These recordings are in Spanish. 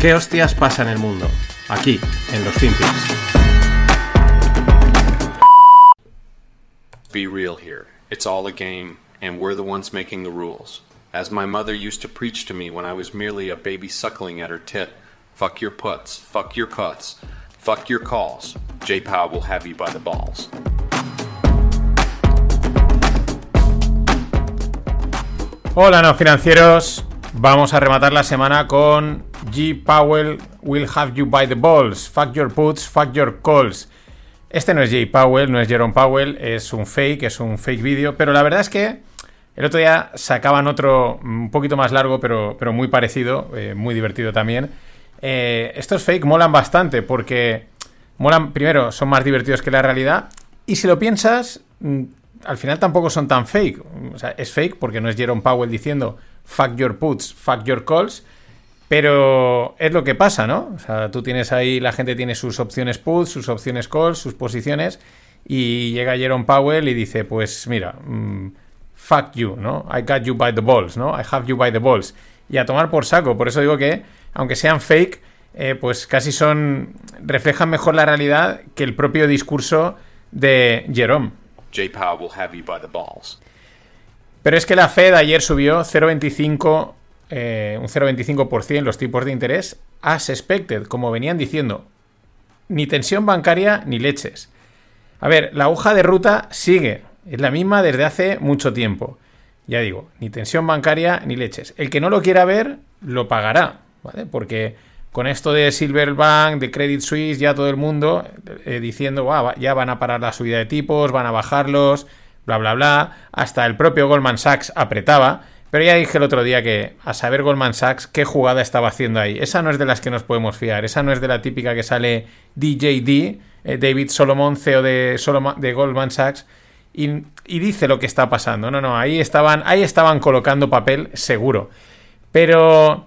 ¿Qué hostias pasa en el mundo? Aquí, en los Finpics. Be real here. It's all a game, and we're the ones making the rules. As my mother used to preach to me when I was merely a baby suckling at her tit fuck your puts, fuck your cuts, fuck your calls. J Pow will have you by the balls. Hola, no financieros. Vamos a rematar la semana con G. Powell will have you by the balls. Fuck your puts, fuck your calls. Este no es J. Powell, no es Jerome Powell, es un fake, es un fake vídeo, pero la verdad es que el otro día sacaban otro un poquito más largo, pero, pero muy parecido, eh, muy divertido también. Eh, estos fake molan bastante porque molan, primero, son más divertidos que la realidad, y si lo piensas, mm, al final tampoco son tan fake. O sea, es fake porque no es Jerome Powell diciendo fuck your puts, fuck your calls, pero es lo que pasa, ¿no? O sea, tú tienes ahí, la gente tiene sus opciones puts, sus opciones calls, sus posiciones, y llega Jerome Powell y dice, pues mira, mm, fuck you, ¿no? I got you by the balls, ¿no? I have you by the balls. Y a tomar por saco. Por eso digo que, aunque sean fake, eh, pues casi son. reflejan mejor la realidad que el propio discurso de Jerome. J Pow will have you by the balls. Pero es que la Fed ayer subió 0,25, eh, un 0,25% los tipos de interés as expected, como venían diciendo. Ni tensión bancaria ni leches. A ver, la hoja de ruta sigue, es la misma desde hace mucho tiempo. Ya digo, ni tensión bancaria ni leches. El que no lo quiera ver, lo pagará, ¿vale? Porque con esto de Silverbank, de Credit Suisse, ya todo el mundo eh, diciendo, "Guau, ya van a parar la subida de tipos, van a bajarlos, bla, bla, bla. Hasta el propio Goldman Sachs apretaba. Pero ya dije el otro día que a saber Goldman Sachs qué jugada estaba haciendo ahí. Esa no es de las que nos podemos fiar. Esa no es de la típica que sale DJD, eh, David Solomon, CEO de, Goldman Sachs, y, y dice lo que está pasando. No, no, ahí estaban, ahí estaban colocando papel seguro. Pero,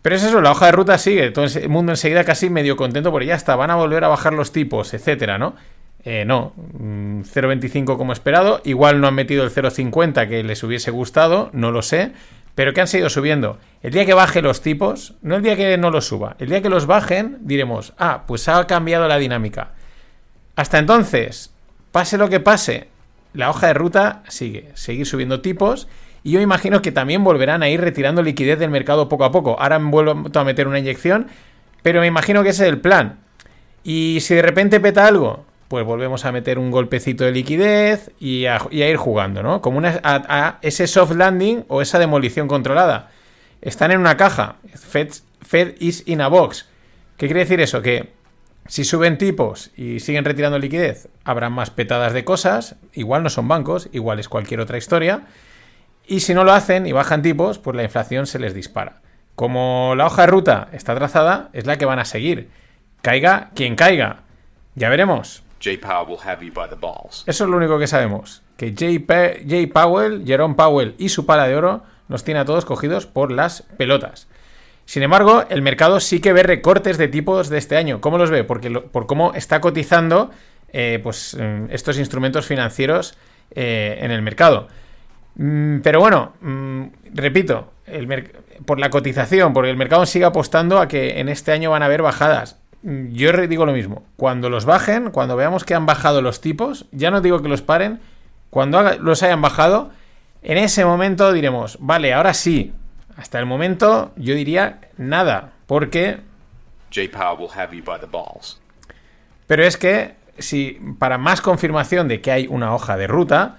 pero es eso, la hoja de ruta sigue. Todo el mundo enseguida casi medio contento porque ya está, van a volver a bajar los tipos, etcétera, ¿no? Eh, no, mm, 0,25 como esperado. Igual no han metido el 0,50 que les hubiese gustado, no lo sé. Pero que han seguido subiendo. El día que baje los tipos, no el día que no los suba, el día que los bajen, diremos, ah, pues ha cambiado la dinámica. Hasta entonces, pase lo que pase, la hoja de ruta sigue, seguir subiendo tipos. Y yo imagino que también volverán a ir retirando liquidez del mercado poco a poco. Ahora han vuelto a meter una inyección, pero me imagino que ese es el plan. Y si de repente peta algo, pues volvemos a meter un golpecito de liquidez y a, ir jugando, ¿no? Como a, ese soft landing o esa demolición controlada. Están en una caja. Fed, Fed is in a box. ¿Qué quiere decir eso? Que si suben tipos y siguen retirando liquidez, habrá más petadas de cosas. Igual no son bancos, igual es cualquier otra historia. Y si no lo hacen y bajan tipos, pues la inflación se les dispara. Como la hoja de ruta está trazada, es la que van a seguir. Caiga quien caiga. Ya veremos. J Pow will have you by the balls. Eso es lo único que sabemos. Que Jay, Jay Powell, Jerome Powell y su pala de oro nos tiene a todos cogidos por las pelotas. Sin embargo, el mercado sí que ve recortes de tipos de este año. ¿Cómo los ve? Porque por cómo está cotizando eh, pues, mm, estos instrumentos financieros eh, en el mercado. Mm, Pero bueno, mm, repito, por la cotización, porque el mercado sigue apostando a que en este año van a haber bajadas. Yo digo lo mismo, cuando los bajen, cuando veamos que han bajado los tipos, ya no digo que los paren, cuando los hayan bajado, en ese momento diremos, vale, ahora sí. Hasta el momento yo diría nada, porque J will have you by the balls. pero es que, si para más confirmación de que hay una hoja de ruta,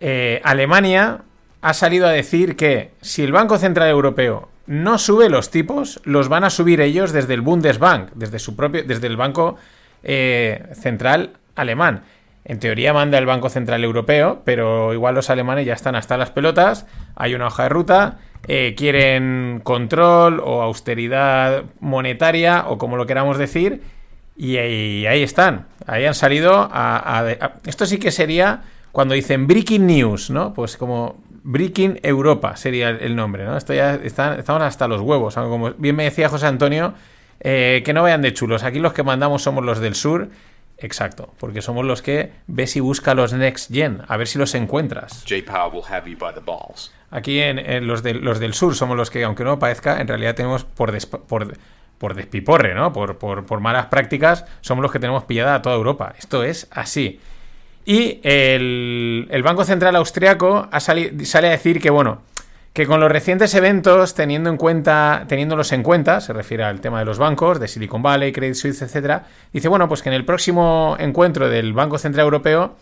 eh, Alemania ha salido a decir que si el Banco Central Europeo no sube los tipos, los van a subir ellos desde el Bundesbank, desde su propio, desde el Banco eh, Central Alemán. En teoría manda el Banco Central Europeo, pero igual los alemanes ya están hasta las pelotas. Hay una hoja de ruta, eh, quieren control o austeridad monetaria o como lo queramos decir, y ahí, están. Ahí han salido a- Esto sí que sería cuando dicen Breaking News, ¿no? Pues como Breaking Europa sería el, nombre, ¿no? Esto ya estamos hasta los huevos. Como bien me decía José Antonio, eh, que no vayan de chulos. Aquí los que mandamos somos los del sur. Exacto, porque somos los que ves y busca los Next Gen, a ver si los encuentras. Will have you by the balls. Aquí en, en los, del- los del sur somos los que, aunque no parezca, en realidad tenemos por, desp- por por despiporre, ¿no? Por, por, malas prácticas, somos los que tenemos pillada a toda Europa. Esto es así. Y el, Banco Central Austriaco ha sale a decir que, bueno, que con los recientes eventos, teniendo en cuenta, teniéndolos en cuenta, se refiere al tema de los bancos, de Silicon Valley, Credit Suisse, etcétera, dice, bueno, pues que en el próximo encuentro del Banco Central Europeo,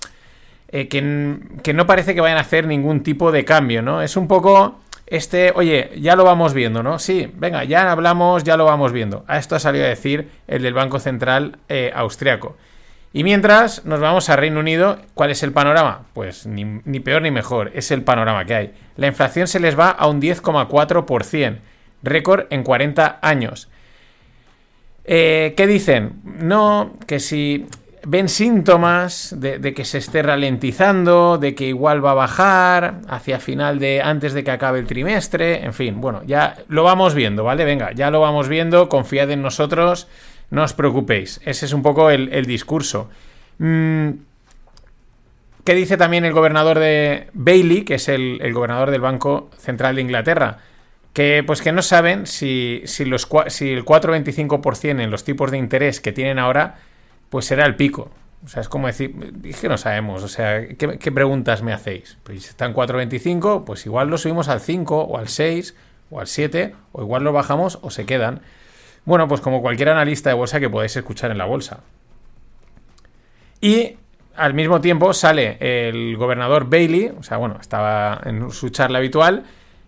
eh, que, que no parece que vayan a hacer ningún tipo de cambio, ¿no? Es un poco este, oye, ya lo vamos viendo, ¿no? Sí, venga, ya hablamos, ya lo vamos viendo. A esto ha salido a decir el del Banco Central eh, Austriaco. Y mientras nos vamos a Reino Unido, ¿cuál es el panorama? Pues ni, peor ni mejor, es el panorama que hay. La inflación se les va a un 10,4%, récord en 40 años. Eh, ¿Qué dicen? No, que si ven síntomas de, que se esté ralentizando, de que igual va a bajar hacia final de antes de que acabe el trimestre, en fin, bueno, ya lo vamos viendo, ¿vale? Venga, ya lo vamos viendo, confiad en nosotros, no os preocupéis, ese es un poco el, discurso. Mm, ¿Qué dice también el gobernador de Bailey, que es el, gobernador del Banco Central de Inglaterra? Que pues que no saben si, si, los, si el 4,25% en los tipos de interés que tienen ahora pues será el pico. O sea, es como decir, es que no sabemos, o sea, ¿qué, preguntas me hacéis? Pues si está en 4.25, pues igual lo subimos al 5 o al 6 o al 7, o igual lo bajamos o se quedan. Bueno, pues como cualquier analista de bolsa que podéis escuchar en la bolsa. Y al mismo tiempo sale el gobernador Bailey, o sea, bueno, estaba en su charla habitual,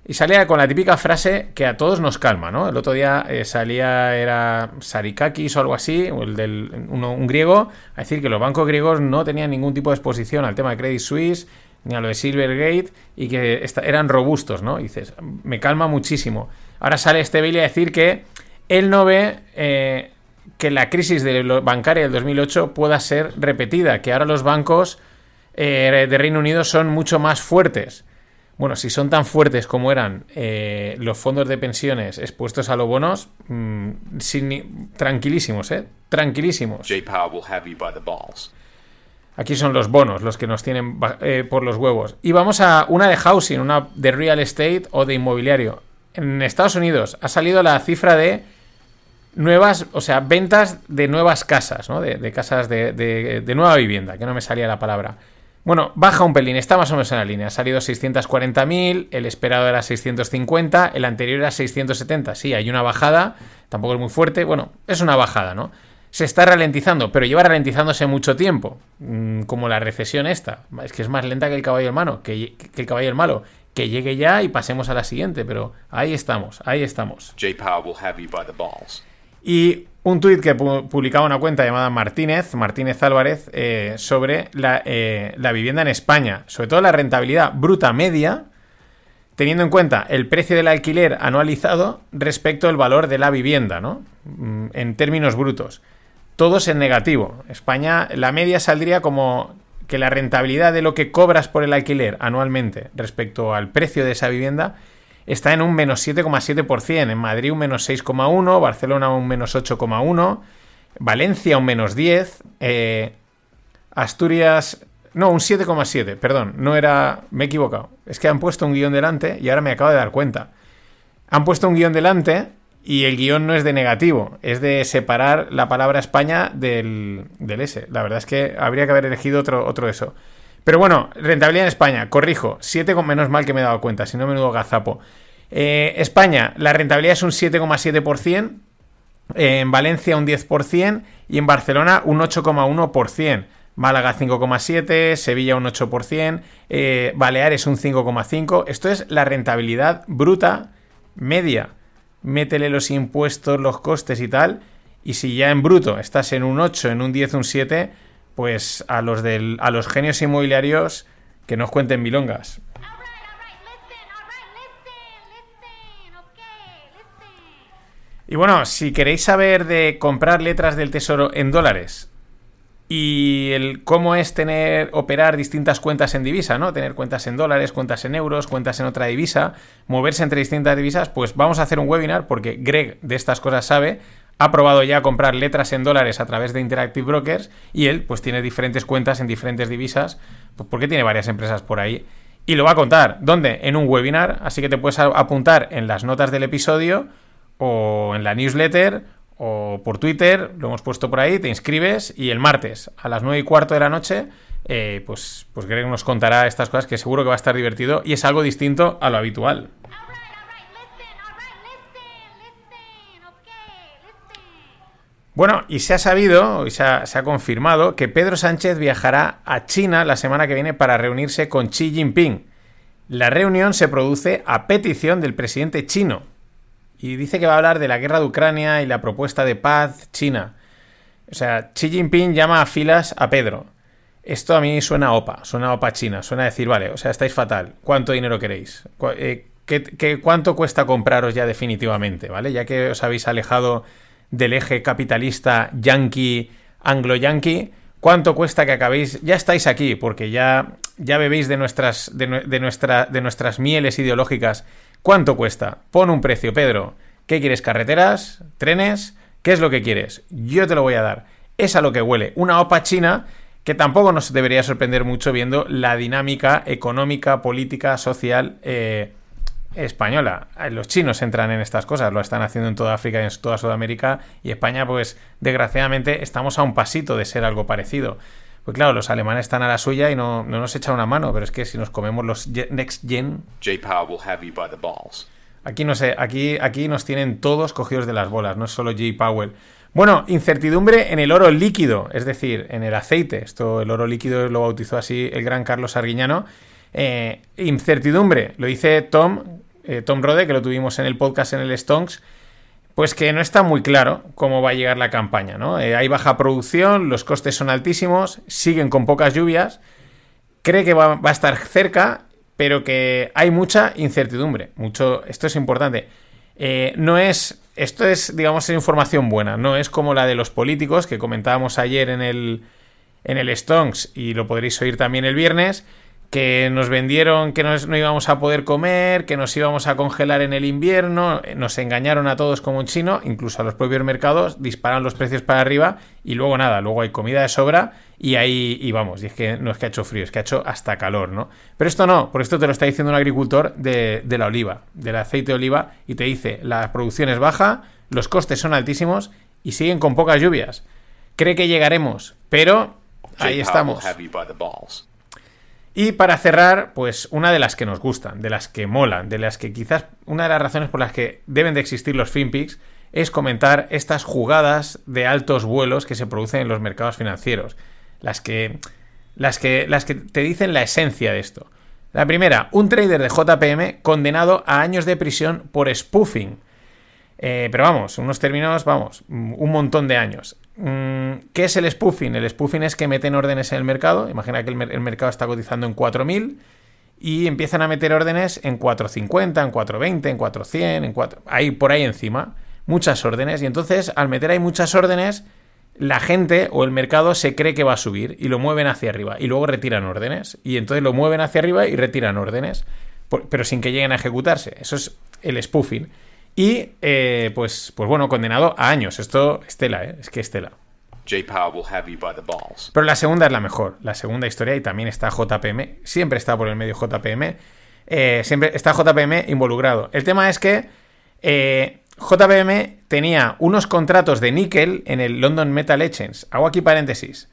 y salía con la típica frase que a todos nos calma, ¿no? El otro día eh, salía, era Sarikakis o algo así, o el del, un griego, a decir que los bancos griegos no tenían ningún tipo de exposición al tema de Credit Suisse, ni a lo de Silvergate, y que eran robustos, ¿no? Dices, me calma muchísimo. Ahora sale este Bailey a decir que él no ve eh, que la crisis de bancaria del 2008 pueda ser repetida, que ahora los bancos eh, de Reino Unido son mucho más fuertes bueno, si son tan fuertes como eran eh, los fondos de pensiones expuestos a los bonos, mm, tranquilísimos, ¿eh? Tranquilísimos. Aquí son los bonos los que nos tienen eh, por los huevos. Y vamos a una de housing, una de real estate o de inmobiliario. En Estados Unidos ha salido la cifra de nuevas, o sea, ventas de nuevas casas, ¿no? De, casas de, de nueva vivienda, que no me salía la palabra. Bueno, baja un pelín, está más o menos en la línea. Ha salido 640.000, el esperado era 650, el anterior era 670. Sí, hay una bajada, tampoco es muy fuerte. Bueno, es una bajada, ¿no? Se está ralentizando, pero lleva ralentizándose mucho tiempo, mm, como la recesión esta. Es que es más lenta que el caballo hermano, que, que el caballo malo. Que llegue ya y pasemos a la siguiente, pero ahí estamos, ahí estamos. J. Powell will have you by the balls. Y un tuit que publicaba una cuenta llamada Martínez, Martínez Álvarez, eh, sobre eh, la, vivienda en España, sobre todo la rentabilidad bruta media, teniendo en cuenta el precio del alquiler anualizado respecto al valor de la vivienda, ¿no? Mm, en términos brutos. Todos en negativo. España, la media saldría como que la rentabilidad de lo que cobras por el alquiler anualmente respecto al precio de esa vivienda está en un menos 7,7%, en Madrid un menos 6,1%, Barcelona un menos 8,1%, Valencia un menos 10%, eh, Asturias... No, un 7,7, perdón, no era... Me he equivocado. Es que han puesto un guion delante y ahora me acabo de dar cuenta. Han puesto un guion delante y el guion no es de negativo, es de separar la palabra España del, del S. La verdad es que habría que haber elegido otro, otro eso. Pero bueno, rentabilidad en España, corrijo, 7 con menos mal que me he dado cuenta, si no menudo gazapo. Eh, España, la rentabilidad es un 7,7%, en Valencia un 10% y en Barcelona un 8,1%. Málaga 5,7%, Sevilla un 8%, eh, Baleares un 5,5%. Esto es la rentabilidad bruta media. Métele los impuestos, los costes y tal. Y si ya en bruto estás en un 8, en un 10, un 7, pues a los, a los genios inmobiliarios que nos cuenten milongas. Y bueno, si queréis saber de comprar letras del tesoro en dólares y el cómo es tener operar distintas cuentas en divisa, ¿no? Tener cuentas en dólares, cuentas en euros, cuentas en otra divisa, moverse entre distintas divisas, pues vamos a hacer un webinar porque Greg de estas cosas sabe, ha probado ya comprar letras en dólares a través de Interactive Brokers y él pues tiene diferentes cuentas en diferentes divisas, pues porque tiene varias empresas por ahí. Y lo va a contar. ¿Dónde? En un webinar, así que te puedes apuntar en las notas del episodio o en la newsletter o por Twitter, lo hemos puesto por ahí, te inscribes y el martes a las 9 y cuarto de la noche, eh, pues, pues Greg nos contará estas cosas que seguro que va a estar divertido y es algo distinto a lo habitual. Bueno, y se ha sabido, y se ha, se ha, confirmado, que Pedro Sánchez viajará a China la semana que viene para reunirse con Xi Jinping. La reunión se produce a petición del presidente chino. Y dice que va a hablar de la guerra de Ucrania y la propuesta de paz china. O sea, Xi Jinping llama a filas a Pedro. Esto a mí suena OPA, suena OPA china, suena a decir, vale, o sea, estáis fatal, ¿cuánto dinero queréis? Eh, ¿Qué, cuánto cuesta compraros ya definitivamente, ¿vale? Ya que os habéis alejado del eje capitalista yankee, anglo-yankee, ¿cuánto cuesta que acabéis? Ya estáis aquí, porque ya, ya bebéis de nuestras, de, nuestra, de nuestras mieles ideológicas. ¿Cuánto cuesta? Pon un precio, Pedro. ¿Qué quieres? ¿Carreteras? ¿Trenes? ¿Qué es lo que quieres? Yo te lo voy a dar. Es a lo que huele. Una OPA china que tampoco nos debería sorprender mucho viendo la dinámica económica, política, social eh, española. Los chinos entran en estas cosas, lo están haciendo en toda África y en toda Sudamérica y España, pues desgraciadamente estamos a un pasito de ser algo parecido. Pues claro, los alemanes están a la suya y no, no nos echan una mano, pero es que si nos comemos los Next Gen... Aquí no sé, aquí, aquí nos tienen todos cogidos de las bolas, no es solo J. Powell. Bueno, incertidumbre en el oro líquido, es decir, en el aceite. Esto, el oro líquido lo bautizó así el gran Carlos Arguiñano. Eh, incertidumbre, lo dice Tom, eh, Tom Rode, que lo tuvimos en el podcast en el Stonks, pues que no está muy claro cómo va a llegar la campaña, ¿no? Eh, hay baja producción, los costes son altísimos, siguen con pocas lluvias, cree que va, a estar cerca, pero que hay mucha incertidumbre. Mucho, esto es importante. no es esto es, digamos, información buena, no es como la de los políticos que comentábamos ayer en el, en el Stonks y lo podréis oír también el viernes, que nos vendieron que no íbamos a poder comer, que nos íbamos a congelar en el invierno, nos engañaron a todos como un chino, incluso a los propios mercados, disparan los precios para arriba y luego nada, luego hay comida de sobra y ahí y vamos, y es que no es que ha hecho frío, es que ha hecho hasta calor, ¿no? Pero esto no, por esto te lo está diciendo un agricultor de, de la oliva, del aceite de oliva, y te dice, la producción es baja, los costes son altísimos y siguen con pocas lluvias. Cree que llegaremos, pero ahí estamos. Y para cerrar, pues una de las que nos gustan, de las que molan, de las que quizás una de las razones por las que deben de existir los FinPix es comentar estas jugadas de altos vuelos que se producen en los mercados financieros. Las que, las que, las que te dicen la esencia de esto. La primera, un trader de JPM condenado a años de prisión por spoofing. Eh, pero vamos, unos términos, vamos, un montón de años. Mm, ¿Qué es el spoofing? El spoofing es que meten órdenes en el mercado. Imagina que el, mercado está cotizando en 4.000 y empiezan a meter órdenes en 4.50, en 4.20, en 4.100, en 4... Ahí, por ahí encima. Muchas órdenes. Y entonces, al meter ahí muchas órdenes, la gente o el mercado se cree que va a subir y lo mueven hacia arriba. Y luego retiran órdenes. Y entonces lo mueven hacia arriba y retiran órdenes. pero sin que lleguen a ejecutarse. Eso es el spoofing. Y, eh, pues, pues bueno, condenado a años. Esto, Estela, ¿eh? Es que Estela. Pero la segunda es la mejor. La segunda historia, y también está JPM. Siempre está por el medio JPM. Eh, siempre está JPM involucrado. El tema es que eh, JPM tenía unos contratos de níquel en el London Metal Exchange. Hago aquí paréntesis.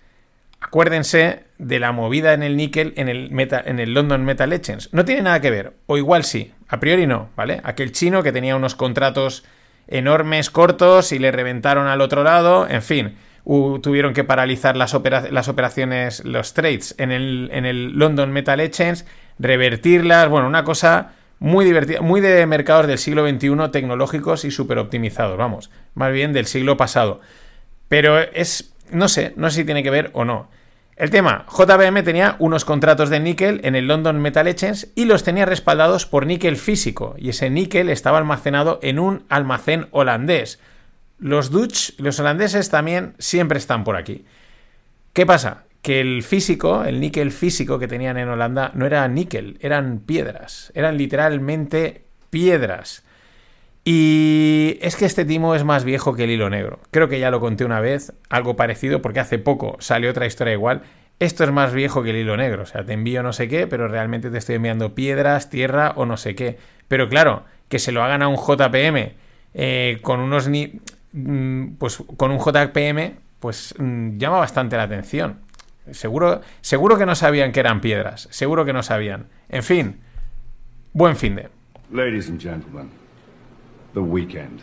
Acuérdense de la movida en el níquel en el, en el London Metal Exchange. No tiene nada que ver, o igual sí, a priori no, ¿vale? Aquel chino que tenía unos contratos enormes, cortos y le reventaron al otro lado, en fin, tuvieron que paralizar las, operaciones, los trades en el, en el London Metal Exchange, revertirlas, bueno, una cosa muy divertida, muy de mercados del siglo XXI, tecnológicos y súper optimizados, vamos, más bien del siglo pasado. Pero es no sé, no sé si tiene que ver o no. El tema, JBM tenía unos contratos de níquel en el London Metal Exchange y los tenía respaldados por níquel físico, y ese níquel estaba almacenado en un almacén holandés. Los Dutch, los holandeses también siempre están por aquí. ¿Qué pasa? Que el físico, el níquel físico que tenían en Holanda no era níquel, eran piedras, eran literalmente piedras. Y es que este timo es más viejo que el hilo negro. Creo que ya lo conté una vez, algo parecido, porque hace poco salió otra historia igual. Esto es más viejo que el hilo negro. O sea, te envío no sé qué, pero realmente te estoy enviando piedras, tierra o no sé qué. Pero claro, que se lo hagan a un JPM eh, con unos ni mm, pues con un JPM, pues mm, llama bastante la atención. Seguro, seguro que no sabían que eran piedras, seguro que no sabían. En fin, buen fin de. Ladies and gentlemen, the weekend.